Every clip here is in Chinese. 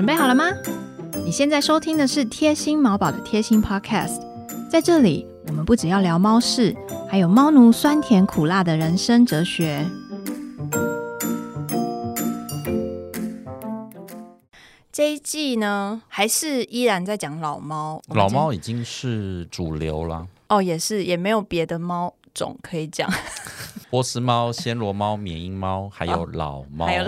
准备好了吗？你现在收听的是贴心毛宝的贴心 Podcast，在这里我们不只要聊猫事，还有猫奴酸甜苦辣的人生哲学。这一季呢，还是依然在讲老猫。老猫已经是主流了。哦，也是，也没有别的猫种可以讲。波斯猫、暹罗猫、缅因猫，还有老猫。还有，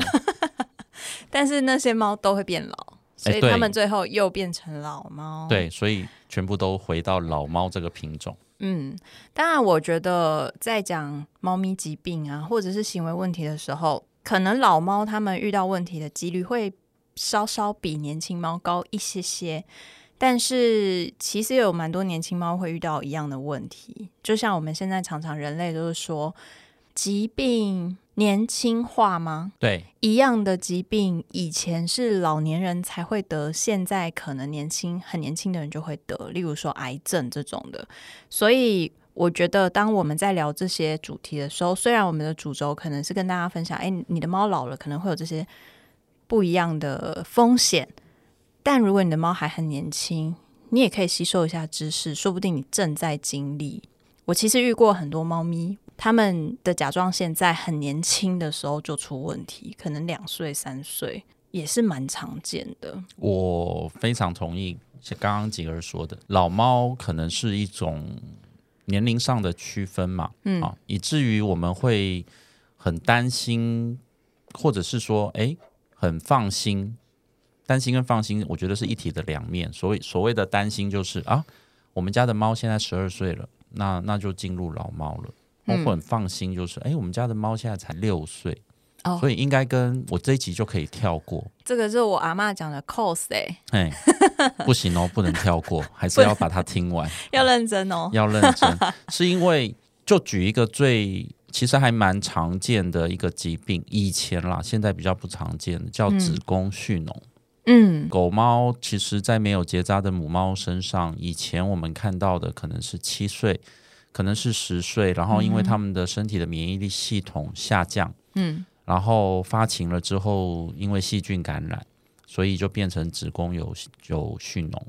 但是那些猫都会变老，所以它们最后又变成老猫。对，所以全部都回到老猫这个品种。嗯，当然，我觉得在讲猫咪疾病啊，或者是行为问题的时候，可能老猫它们遇到问题的几率会稍稍比年轻猫高一些些。但是其实有蛮多年轻猫会遇到一样的问题，就像我们现在常常人类都是说疾病年轻化吗？对，一样的疾病以前是老年人才会得，现在可能年轻很年轻的人就会得，例如说癌症这种的。所以我觉得当我们在聊这些主题的时候，虽然我们的主轴可能是跟大家分享，哎，你的猫老了可能会有这些不一样的风险。但如果你的猫还很年轻，你也可以吸收一下知识，说不定你正在经历。我其实遇过很多猫咪，他们的甲状腺在很年轻的时候就出问题，可能两岁、三岁也是蛮常见的。我非常同意像刚刚几个人说的，老猫可能是一种年龄上的区分嘛，嗯啊，以至于我们会很担心，或者是说，哎，很放心。担心跟放心，我觉得是一体的两面。所谓所谓的担心，就是啊，我们家的猫现在十二岁了，那那就进入老猫了。我很放心，就是哎，我们家的猫现在才六岁，所以应该跟我这一集就可以跳过。这个是我阿妈讲的 cos 哎，哎，不行哦，不能跳过，还是要把它听完，要认真哦，要认真。是因为就举一个最其实还蛮常见的一个疾病，以前啦，现在比较不常见的叫子宫蓄脓。嗯，狗猫其实，在没有结扎的母猫身上，以前我们看到的可能是七岁，可能是十岁，然后因为他们的身体的免疫力系统下降，嗯，然后发情了之后，因为细菌感染，所以就变成子宫有有蓄脓。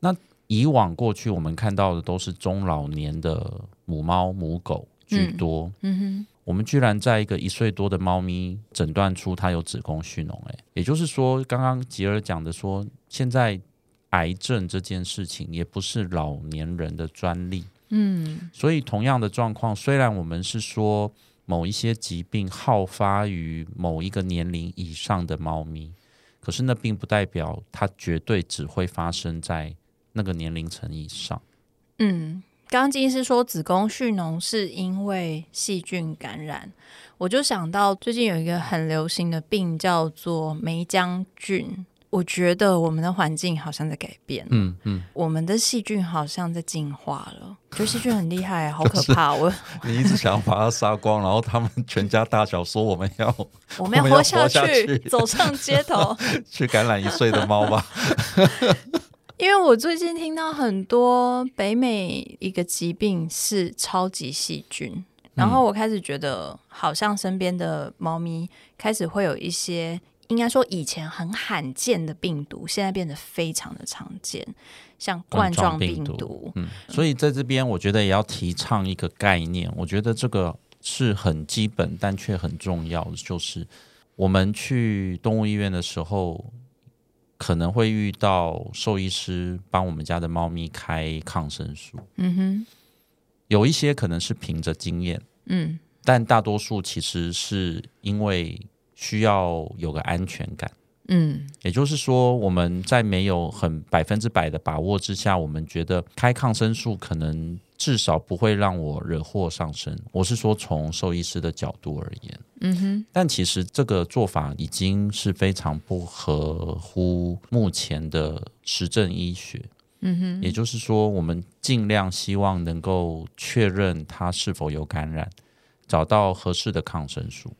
那以往过去我们看到的都是中老年的母猫母狗居多，嗯。哼。我们居然在一个一岁多的猫咪诊断出它有子宫蓄脓，哎，也就是说，刚刚吉尔讲的说，现在癌症这件事情也不是老年人的专利，嗯，所以同样的状况，虽然我们是说某一些疾病好发于某一个年龄以上的猫咪，可是那并不代表它绝对只会发生在那个年龄层以上，嗯。刚刚金医师说子宫蓄脓是因为细菌感染，我就想到最近有一个很流行的病叫做梅浆菌。我觉得我们的环境好像在改变，嗯嗯，我们的细菌好像在进化了。觉得细菌很厉害，好可怕！我 你一直想要把它杀光，然后他们全家大小说我们要 我们要活下去，走上街头去感染一岁的猫吧。因为我最近听到很多北美一个疾病是超级细菌，然后我开始觉得好像身边的猫咪开始会有一些，应该说以前很罕见的病毒，现在变得非常的常见，像冠状病毒。嗯，所以在这边我觉得也要提倡一个概念，我觉得这个是很基本但却很重要的，就是我们去动物医院的时候。可能会遇到兽医师帮我们家的猫咪开抗生素，嗯哼，有一些可能是凭着经验，嗯，但大多数其实是因为需要有个安全感，嗯，也就是说我们在没有很百分之百的把握之下，我们觉得开抗生素可能。至少不会让我惹祸上身。我是说，从兽医师的角度而言，嗯哼。但其实这个做法已经是非常不合乎目前的实证医学。嗯哼。也就是说，我们尽量希望能够确认它是否有感染，找到合适的抗生素。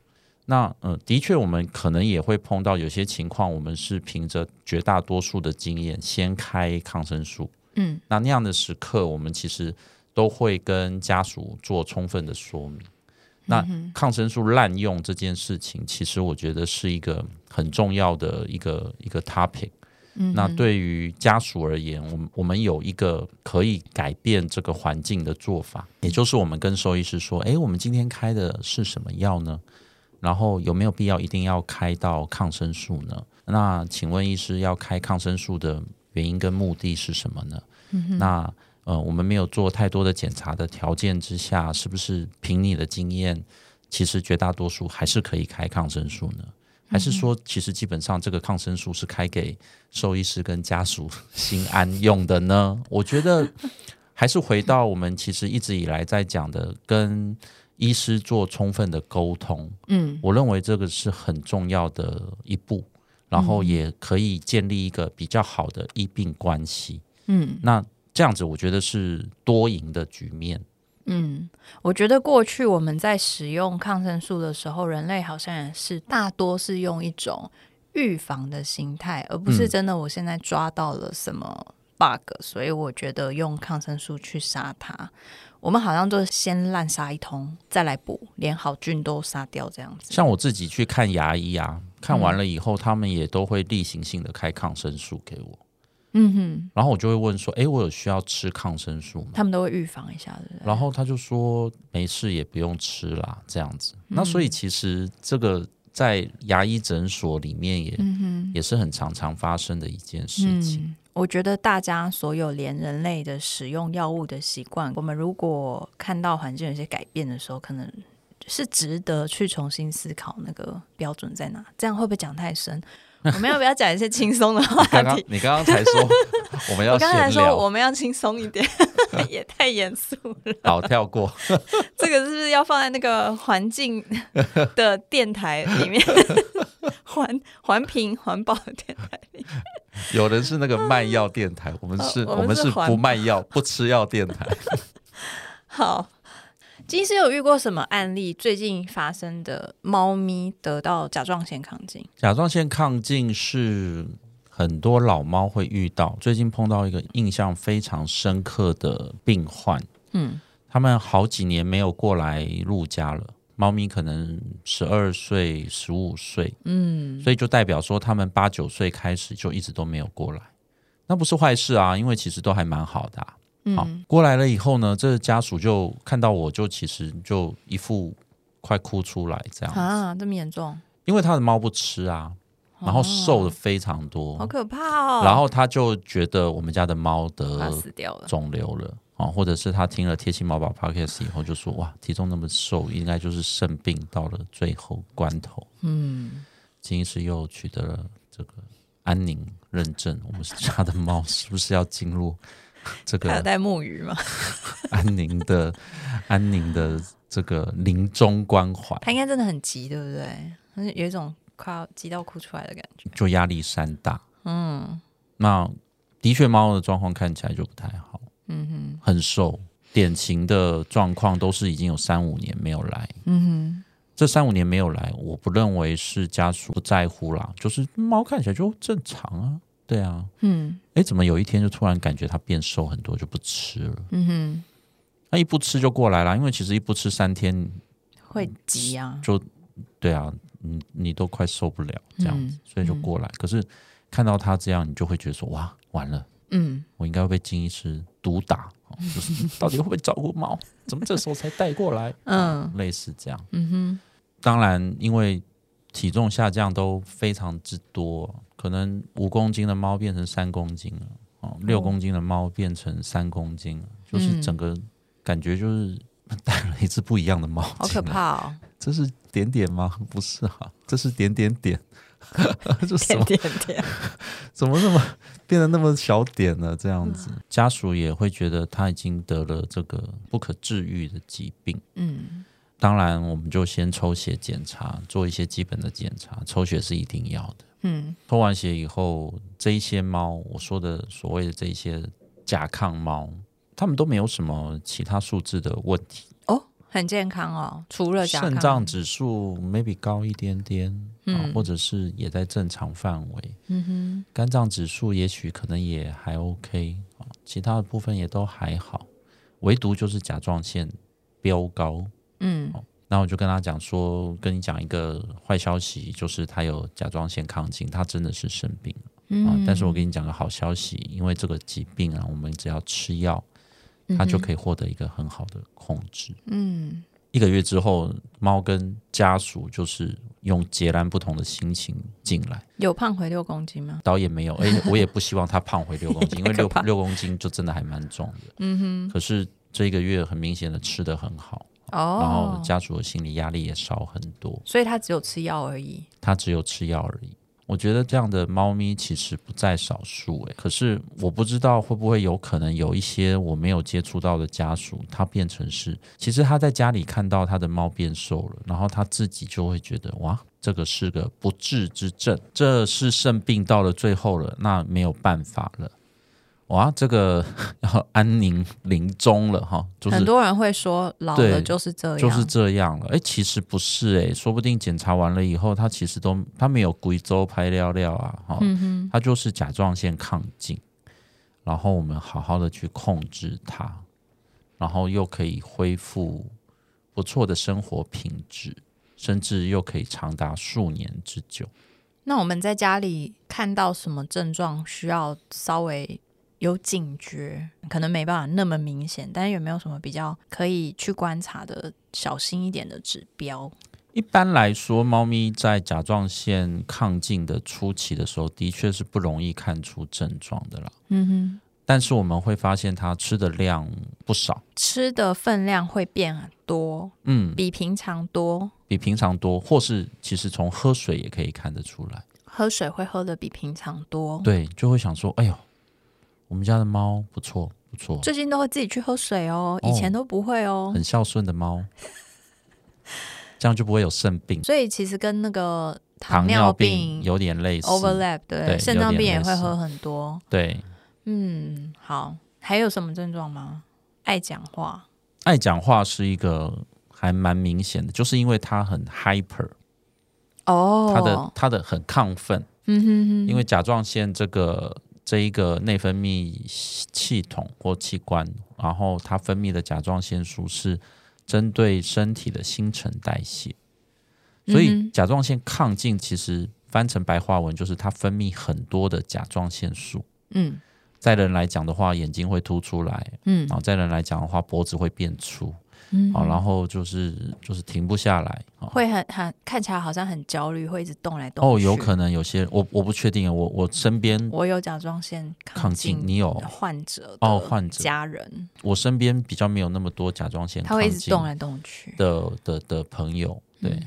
那嗯，的确，我们可能也会碰到有些情况，我们是凭着绝大多数的经验先开抗生素。嗯。那那样的时刻，我们其实。都会跟家属做充分的说明，那抗生素滥用这件事情，其实我觉得是一个很重要的一个一个 topic。那对于家属而言，我们我们有一个可以改变这个环境的做法，也就是我们跟兽医师说：“诶，我们今天开的是什么药呢？然后有没有必要一定要开到抗生素呢？那请问医师要开抗生素的原因跟目的是什么呢？那呃，我们没有做太多的检查的条件之下，是不是凭你的经验，其实绝大多数还是可以开抗生素呢？”还是说，其实基本上这个抗生素是开给兽医师跟家属心安用的呢？我觉得还是回到我们其实一直以来在讲的，跟医师做充分的沟通。嗯，我认为这个是很重要的一步，然后也可以建立一个比较好的医病关系。嗯，那这样子我觉得是多赢的局面。嗯，我觉得过去我们在使用抗生素的时候，人类好像也是大多是用一种预防的心态，而不是真的我现在抓到了什么 bug，所以我觉得用抗生素去杀它。我们好像都是先滥杀一通，再来补，连好菌都杀掉这样子。像我自己去看牙医啊，看完了以后，他们也都会例行性的开抗生素给我。嗯哼，然后我就会问说：“哎，我有需要吃抗生素吗？”他们都会预防一下的。然后他就说：“没事，也不用吃啦。”这样子。那所以其实这个在牙医诊所里面也也是很常常发生的一件事情。我觉得大家所有连人类的使用药物的习惯，我们如果看到环境有些改变的时候，可能是值得去重新思考那个标准在哪。这样会不会讲太深？我们要不要讲一些轻松的话题？你刚刚才说我们要，我刚才说我们要轻松一点，也太严肃了。好，跳过。这个是不是要放在那个环境的电台里面？环环评环保的电台里。有人是那个卖药电台，我们是，我们是不卖药、不吃药电台。好。金师有遇过什么案例？最近发生的猫咪得到甲状腺亢进。甲状腺亢进是很多老猫会遇到。最近碰到一个印象非常深刻的病患，嗯，他们好几年没有过来入家了。猫咪可能十二岁、十五岁，嗯，所以就代表说他们八九岁开始就一直都没有过来。那不是坏事啊，因为其实都还蛮好的。好，过来了以后呢，这家属就看到我就其实就一副快哭出来这样啊，这么严重？因为他的猫不吃啊，然后瘦的非常多，好可怕哦。然后他就觉得我们家的猫得死掉了，肿瘤了啊，或者是他听了贴心猫宝 podcast 以后就说哇，体重那么瘦，应该就是肾病到了最后关头。嗯，金医师又取得了这个安宁认证，我们家的猫是不是要进入？这个还有带木鱼吗？安宁的，安宁的这个临终关怀，他应该真的很急，对不对？有一种快要急到哭出来的感觉，就压力山大。嗯，那的确猫的状况看起来就不太好。嗯哼，很瘦，典型的状况都是已经有三五年没有来。嗯哼，这三五年没有来，我不认为是家属不在乎啦，就是猫看起来就正常啊。对啊，嗯，哎，怎么有一天就突然感觉它变瘦很多，就不吃了？嗯哼，那一不吃就过来了，因为其实一不吃三天会急啊，就对啊，你你都快受不了这样子，所以就过来。可是看到他这样，你就会觉得说哇，完了，嗯，我应该会被金医师毒打，就是 到底会不会照顾猫？怎么这时候才带过来？嗯，类似这样。嗯哼，当然因为。体重下降都非常之多，可能五公斤的猫变成三公斤了，哦，六公斤的猫变成三公斤了，就是整个感觉就是带了一只不一样的猫，好可怕哦！这是点点吗？不是哈，这是点点点，这点点点，怎么那么变得那么小点呢？这样子，家属也会觉得他已经得了这个不可治愈的疾病，嗯。当然，我们就先抽血检查，做一些基本的检查。抽血是一定要的。嗯，抽完血以后，这一些猫，我说的所谓的这一些甲亢猫，它们都没有什么其他数字的问题哦，很健康哦。除了肾脏指数 maybe 高一点点，嗯，或者是也在正常范围。嗯哼，肝脏指数也许可能也还 OK 啊，其他的部分也都还好，唯独就是甲状腺飙高。嗯，然后我就跟他讲说，跟你讲一个坏消息，就是他有甲状腺亢进，他真的是生病了。啊！但是我跟你讲个好消息，因为这个疾病啊，我们只要吃药，它就可以获得一个很好的控制。嗯，一个月之后，猫跟家属就是用截然不同的心情进来。有胖回六公斤吗？倒也没有，哎，我也不希望它胖回六公斤，因为六六公斤就真的还蛮重的。嗯哼。可是这一个月很明显的吃的很好，哦，然后家属的心理压力也少很多，所以他只有吃药而已。他只有吃药而已。我觉得这样的猫咪其实不在少数，诶，可是我不知道会不会有可能有一些我没有接触到的家属，他变成是，其实他在家里看到他的猫变瘦了，然后他自己就会觉得哇，这个是个不治之症，这是肾病到了最后了，那没有办法了。哇，这个 要安宁临终了哈，就是很多人会说老了就是这样，就是这样了。哎，其实不是哎，说不定检查完了以后，他其实都他没有贵州拍料料啊，哈，他就是甲状腺亢进，然后我们好好的去控制它，然后又可以恢复不错的生活品质，甚至又可以长达数年之久。那我们在家里看到什么症状需要稍微？有警觉，可能没办法那么明显，但是有没有什么比较可以去观察的小心一点的指标？一般来说，猫咪在甲状腺亢进的初期的时候，的确是不容易看出症状的啦。嗯哼，但是我们会发现它吃的量不少，吃的分量会变多，嗯，比平常多，比平常多，或是其实从喝水也可以看得出来，喝水会喝的比平常多，对，就会想说，哎呦。我们家的猫不错，不错。最近都会自己去喝水哦，以前都不会哦。很孝顺的猫，这样就不会有肾病。所以其实跟那个糖尿病有点类似，overlap。对，肾脏病也会喝很多。对，嗯，好。还有什么症状吗？爱讲话，爱讲话是一个还蛮明显的，就是因为它很 hyper。哦，它的它的很亢奋。嗯哼哼，因为甲状腺这个。这一个内分泌系统或器官，然后它分泌的甲状腺素是针对身体的新陈代谢，所以甲状腺亢进其实翻成白话文就是它分泌很多的甲状腺素。嗯，在人来讲的话，眼睛会凸出来，嗯，然后在人来讲的话，脖子会变粗。好，然后就是就是停不下来，会很很看起来好像很焦虑，会一直动来动。哦，有可能有些我我不确定，我我身边我有甲状腺亢进，你有患者哦，患者家人，我身边比较没有那么多甲状腺，他会一直动来动去的的的朋友，对，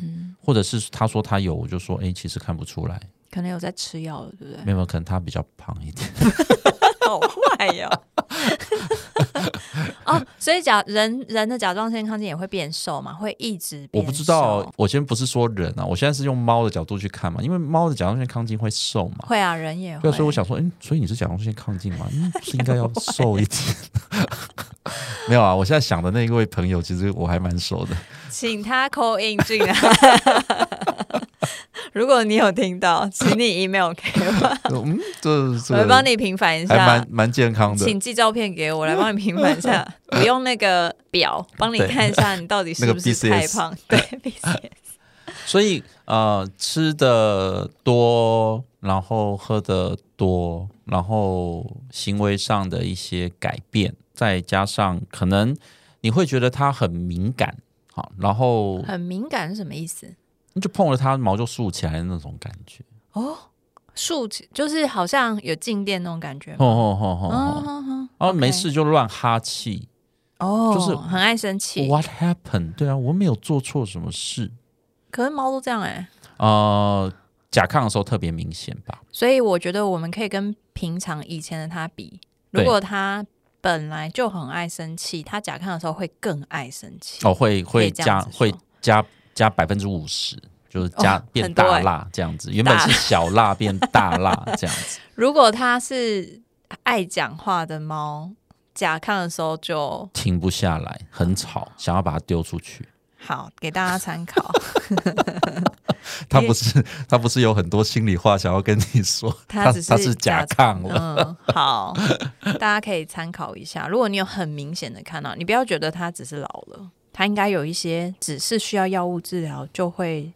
或者是他说他有，我就说哎，其实看不出来，可能有在吃药了，对不对？没有，可能他比较胖一点。好坏呀！哦，所以甲人人的甲状腺亢进也会变瘦嘛？会一直我不知道。我先不是说人啊，我现在是用猫的角度去看嘛，因为猫的甲状腺亢进会瘦嘛？会啊，人也会。所以我想说，哎，所以你是甲状腺亢进吗？嗯，是应该要瘦一点。没有啊，我现在想的那一位朋友，其实我还蛮熟的，请他 call in 进来。如果你有听到，请你 email 给我。嗯，这我来帮你平反一下，还蛮蛮健康的。请寄照片给我，来帮你平反一下。不用那个表，帮你看一下你到底是不是太胖。对，BCS。所以呃，吃的多，然后喝的多，然后行为上的一些改变，再加上可能你会觉得它很敏感，好，然后很敏感是什么意思？就碰了它，毛就竖起来的那种感觉哦，竖起就是好像有静电那种感觉。哦哦哦哦，然后没事就乱哈气，哦，就是很爱生气。What happened？对啊，我没有做错什么事。可是猫都这样哎。呃，甲亢的时候特别明显吧。所以我觉得我们可以跟平常以前的它比，如果它本来就很爱生气，它甲亢的时候会更爱生气。哦，会会加会加。加百分之五十，就是加变大辣这样子。原本是小辣变大辣这样子。如果它是爱讲话的猫，甲亢的时候就停不下来，很吵，想要把它丢出去。好，给大家参考。他不是他不是有很多心里话想要跟你说，他只是甲亢了。嗯，好，大家可以参考一下。如果你有很明显的看到，你不要觉得他只是老了。它应该有一些只是需要药物治疗就会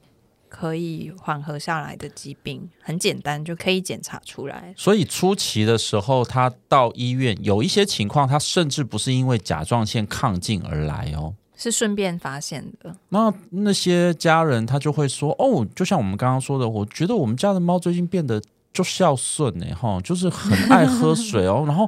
可以缓和下来的疾病，很简单就可以检查出来。所以初期的时候，他到医院有一些情况，他甚至不是因为甲状腺亢进而来哦。是顺便发现的。那那些家人他就会说：“哦，就像我们刚刚说的，我觉得我们家的猫最近变得就孝顺呢，哈，就是很爱喝水哦。然后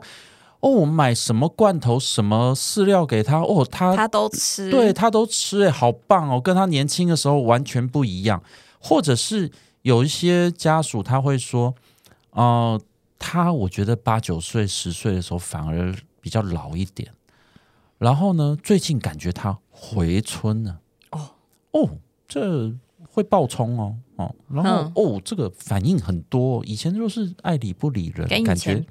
哦，我买什么罐头、什么饲料给他，哦，他他都吃，对他都吃，哎，好棒哦，跟他年轻的时候完全不一样。或者是有一些家属他会说：，哦，他我觉得八九岁、十岁的时候反而比较老一点。”然后呢？最近感觉他回春了。哦哦，这会爆冲哦哦。然后哦，这个反应很多。以前就是爱理不理人，感觉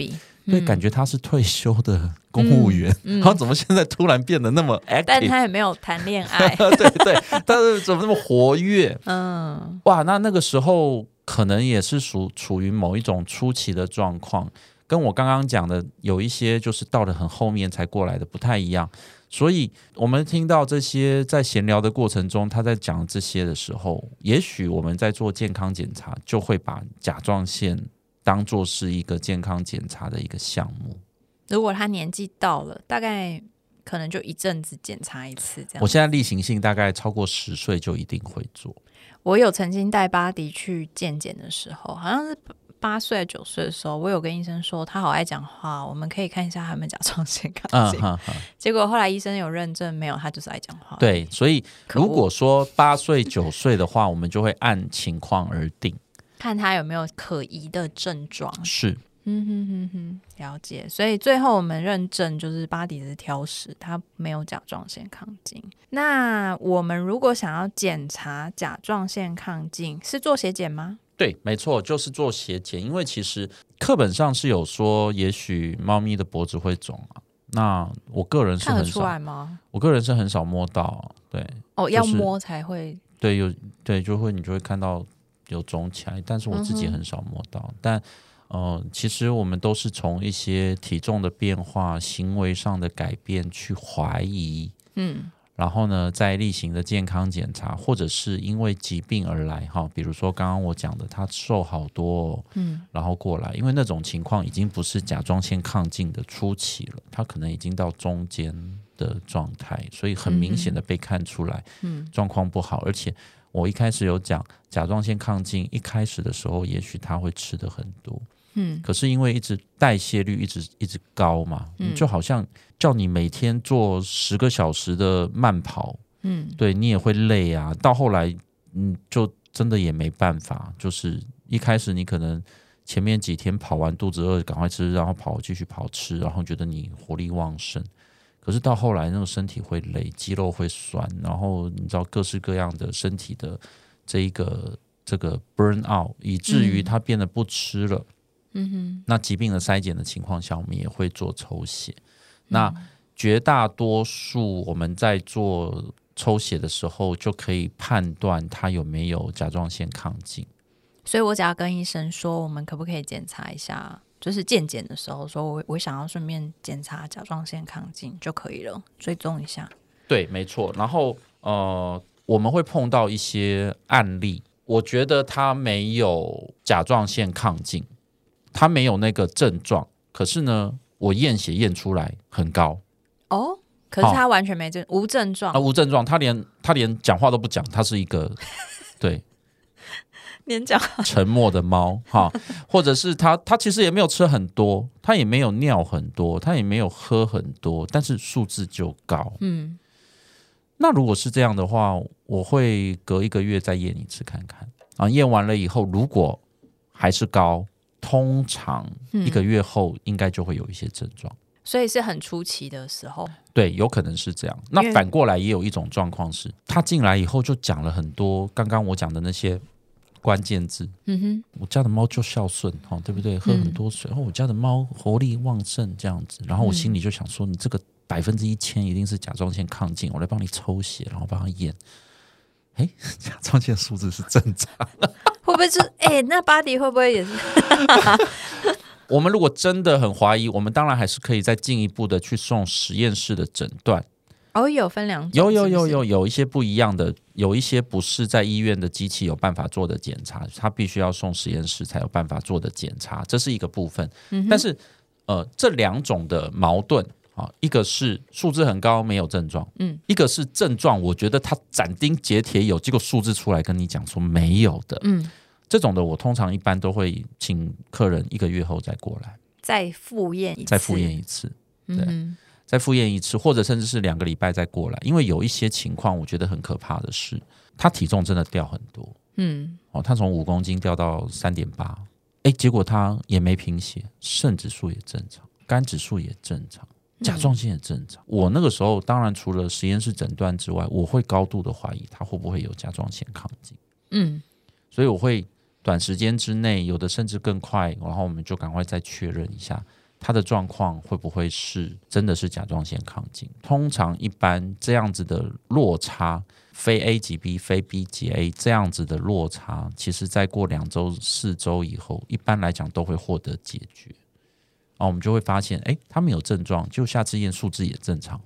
对，感觉他是退休的公务员。然后怎么现在突然变得那么 active？但他也没有谈恋爱。对对，但是怎么那么活跃？嗯，哇，那那个时候可能也是属处于某一种初期的状况。跟我刚刚讲的有一些就是到了很后面才过来的不太一样，所以我们听到这些在闲聊的过程中，他在讲这些的时候，也许我们在做健康检查，就会把甲状腺当做是一个健康检查的一个项目。如果他年纪到了，大概可能就一阵子检查一次这样。我现在例行性大概超过十岁就一定会做。我有曾经带巴迪去健检的时候，好像是。八岁九岁的时候，我有跟医生说他好爱讲话，我们可以看一下他有没有甲状腺亢进。结果后来医生有认证，没有，他就是爱讲话。对，所以如果说八岁九岁的话，我们就会按情况而定，看他有没有可疑的症状。是，嗯哼哼哼，了解。所以最后我们认证就是巴迪是挑食，他没有甲状腺亢进。那我们如果想要检查甲状腺亢进，是做血检吗？对，没错，就是做斜剪，因为其实课本上是有说，也许猫咪的脖子会肿啊。那我个人是很少吗？我个人是很少摸到，对。哦，要摸才会。对，有对就会你就会看到有肿起来，但是我自己很少摸到。但呃，其实我们都是从一些体重的变化、行为上的改变去怀疑。嗯。然后呢，在例行的健康检查，或者是因为疾病而来哈，比如说刚刚我讲的，他瘦好多，嗯，然后过来，因为那种情况已经不是甲状腺亢进的初期了，他可能已经到中间的状态，所以很明显的被看出来，嗯，状况不好。而且我一开始有讲，甲状腺亢进一开始的时候，也许他会吃的很多。嗯，可是因为一直代谢率一直一直高嘛，嗯就好像叫你每天做十个小时的慢跑，嗯，对你也会累啊。到后来，嗯，就真的也没办法。就是一开始你可能前面几天跑完肚子饿，赶快吃，然后跑继续跑吃，然后觉得你活力旺盛。可是到后来，那个身体会累，肌肉会酸，然后你知道各式各样的身体的这一个这个 burn out，以至于它变得不吃了。嗯哼，那疾病的筛检的情况下，我们也会做抽血。那绝大多数我们在做抽血的时候，就可以判断他有没有甲状腺亢进。所以我只要跟医生说，我们可不可以检查一下，就是健检的时候，说我我想要顺便检查甲状腺亢进就可以了，追踪一下。对，没错。然后呃，我们会碰到一些案例，我觉得他没有甲状腺亢进。他没有那个症状，可是呢，我验血验出来很高哦。可是他完全没症，无症状啊，无症状。他连他连讲话都不讲，他是一个 对，连讲沉默的猫哈，或者是他他其实也没有吃很多，他也没有尿很多，他也没有喝很多，但是数字就高。嗯，那如果是这样的话，我会隔一个月再验一次看看啊。验完了以后，如果还是高。通常一个月后应该就会有一些症状，所以是很初期的时候。对，有可能是这样。那反过来也有一种状况是，他进来以后就讲了很多刚刚我讲的那些关键字。嗯哼，我家的猫就孝顺，哈，对不对？喝很多水，然后我家的猫活力旺盛，这样子。然后我心里就想说，你这个百分之一千一定是甲状腺亢进，我来帮你抽血，然后帮他验。哎，甲状腺数字是正常。会是哎？那巴迪会不会也是？我们如果真的很怀疑，我们当然还是可以再进一步的去送实验室的诊断。哦，有分两种，有有有有有一些不一样的，有一些不是在医院的机器有办法做的检查，它必须要送实验室才有办法做的检查，这是一个部分。嗯但是呃，这两种的矛盾啊，一个是数字很高没有症状，嗯，一个是症状，我觉得他斩钉截铁有，结果数字出来跟你讲说没有的，嗯，这种的我通常一般都会请客人一个月后再过来，再复验一次，再复验一次。嗯，再复验一次，或者甚至是两个礼拜再过来，因为有一些情况，我觉得很可怕的是，他体重真的掉很多。嗯。哦，他从五公斤掉到三点八，哎，结果他也没贫血，肾指数也正常，肝指数也正常，甲状腺也正常。我那个时候当然除了实验室诊断之外，我会高度的怀疑他会不会有甲状腺亢进，嗯。所以我会短时间之内，有的甚至更快，然后我们就赶快再确认一下。他的状况会不会是真的是甲状腺亢进？通常一般这样子的落差，非 A 级 B，非 B 级 A 这样子的落差，其实在过两周、四周以后，一般来讲都会获得解决。啊，我们就会发现，哎，他没有症状，就下次验数字也正常了。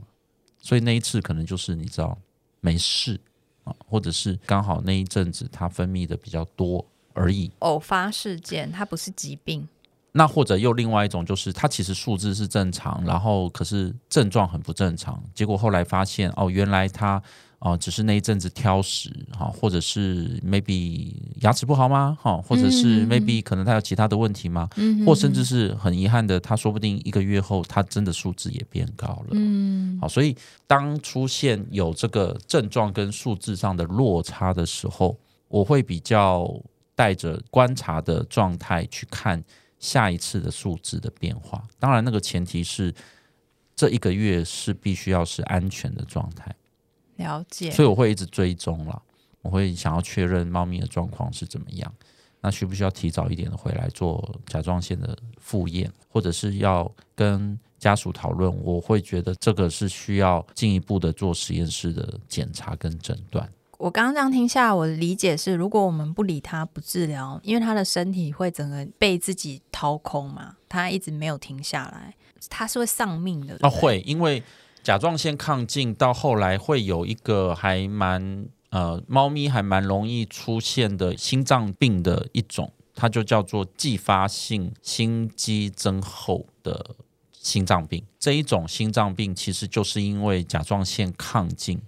所以那一次可能就是你知道没事啊，或者是刚好那一阵子他分泌的比较多而已。偶发事件，它不是疾病，那或者又另外一种，就是它其实数字是正常，然后可是症状很不正常，结果后来发现哦，原来他哦、只是那一阵子挑食哈、或者是 maybe 牙齿不好吗？哈、或者是嗯 maybe 可能他有其他的问题吗？嗯或甚至是很遗憾的，他说不定一个月后他真的数字也变高了。嗯好，所以当出现有这个症状跟数字上的落差的时候，我会比较带着观察的状态去看下一次的数字的变化。当然，那个前提是这一个月是必须要是安全的状态，了解，所以我会一直追踪了。我会想要确认猫咪的状况是怎么样。那需不需要提早一点的回来做甲状腺的复验，或者是要跟家属讨论？我会觉得这个是需要进一步的做实验室的检查跟诊断。我刚刚这样听下来，我的理解是，如果我们不理他、不治疗，因为他的身体会整个被自己掏空嘛，他一直没有停下来，他是会丧命的。啊，会，因为甲状腺亢进到后来会有一个还蛮呃，猫咪还蛮容易出现的心脏病的一种，它就叫做继发性心肌增厚的心脏病。这一种心脏病其实就是因为甲状腺亢进。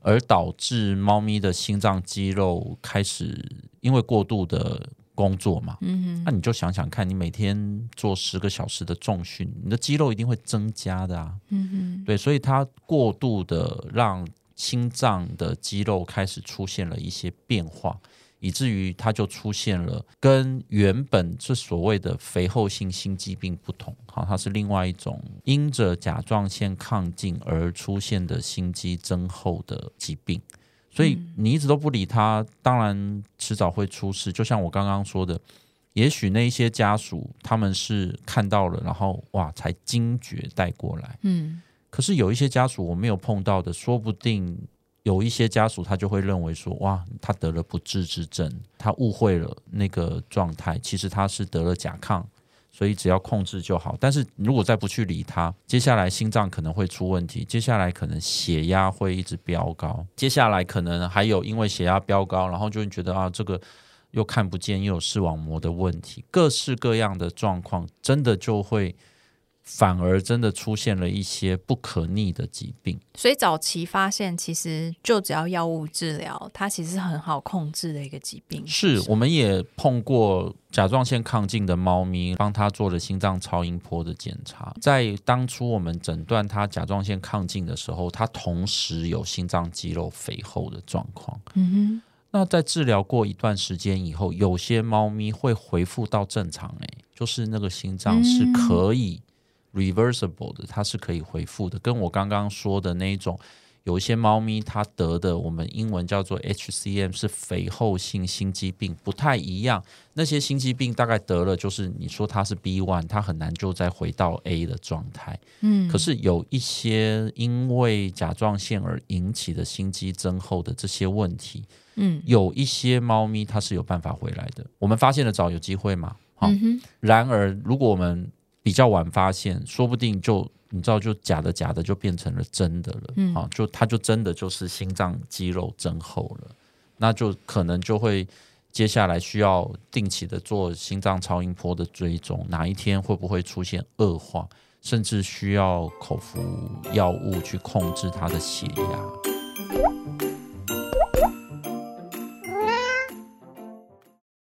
而导致猫咪的心脏肌肉开始因为过度的工作嘛，嗯那你就想想看，你每天做十个小时的重训，你的肌肉一定会增加的啊。嗯哼，对，所以它过度的让心脏的肌肉开始出现了一些变化，以至于它就出现了跟原本这所谓的肥厚性心肌病不同，好，它是另外一种因着甲状腺亢进而出现的心肌增厚的疾病。所以你一直都不理他，当然迟早会出事。就像我刚刚说的，也许那一些家属他们是看到了，然后哇才惊觉带过来。嗯可是有一些家属我没有碰到的，说不定有一些家属他就会认为说，哇，他得了不治之症，他误会了那个状态，其实他是得了甲亢，所以只要控制就好。但是如果再不去理他，接下来心脏可能会出问题，接下来可能血压会一直飙高，接下来可能还有因为血压飙高，然后就会觉得啊这个。又看不见，又有视网膜的问题，各式各样的状况，真的就会反而真的出现了一些不可逆的疾病。所以早期发现，其实就只要药物治疗，它其实是很好控制的一个疾病。是，我们也碰过甲状腺亢进的猫咪，帮它做了心脏超音波的检查。在当初我们诊断它甲状腺亢进的时候，它同时有心脏肌肉肥厚的状况。嗯哼那在治疗过一段时间以后，有些猫咪会恢复到正常、欸，就是那个心脏是可以 reversible 的，它是可以回复的，跟我刚刚说的那一种。有一些猫咪它得的，我们英文叫做 HCM，是肥厚性心肌病，不太一样。那些心肌病大概得了，就是你说它是 B one，它很难就再回到 A 的状态。嗯可是有一些因为甲状腺而引起的心肌增厚的这些问题，嗯有一些猫咪它是有办法回来的。我们发现的早，有机会嘛？好、嗯，然而如果我们比较晚发现，说不定就你知道，就假的假的就变成了真的了，嗯。啊，就他就真的就是心脏肌肉增厚了，那就可能就会接下来需要定期的做心脏超音波的追踪，哪一天会不会出现恶化，甚至需要口服药物去控制他的血压。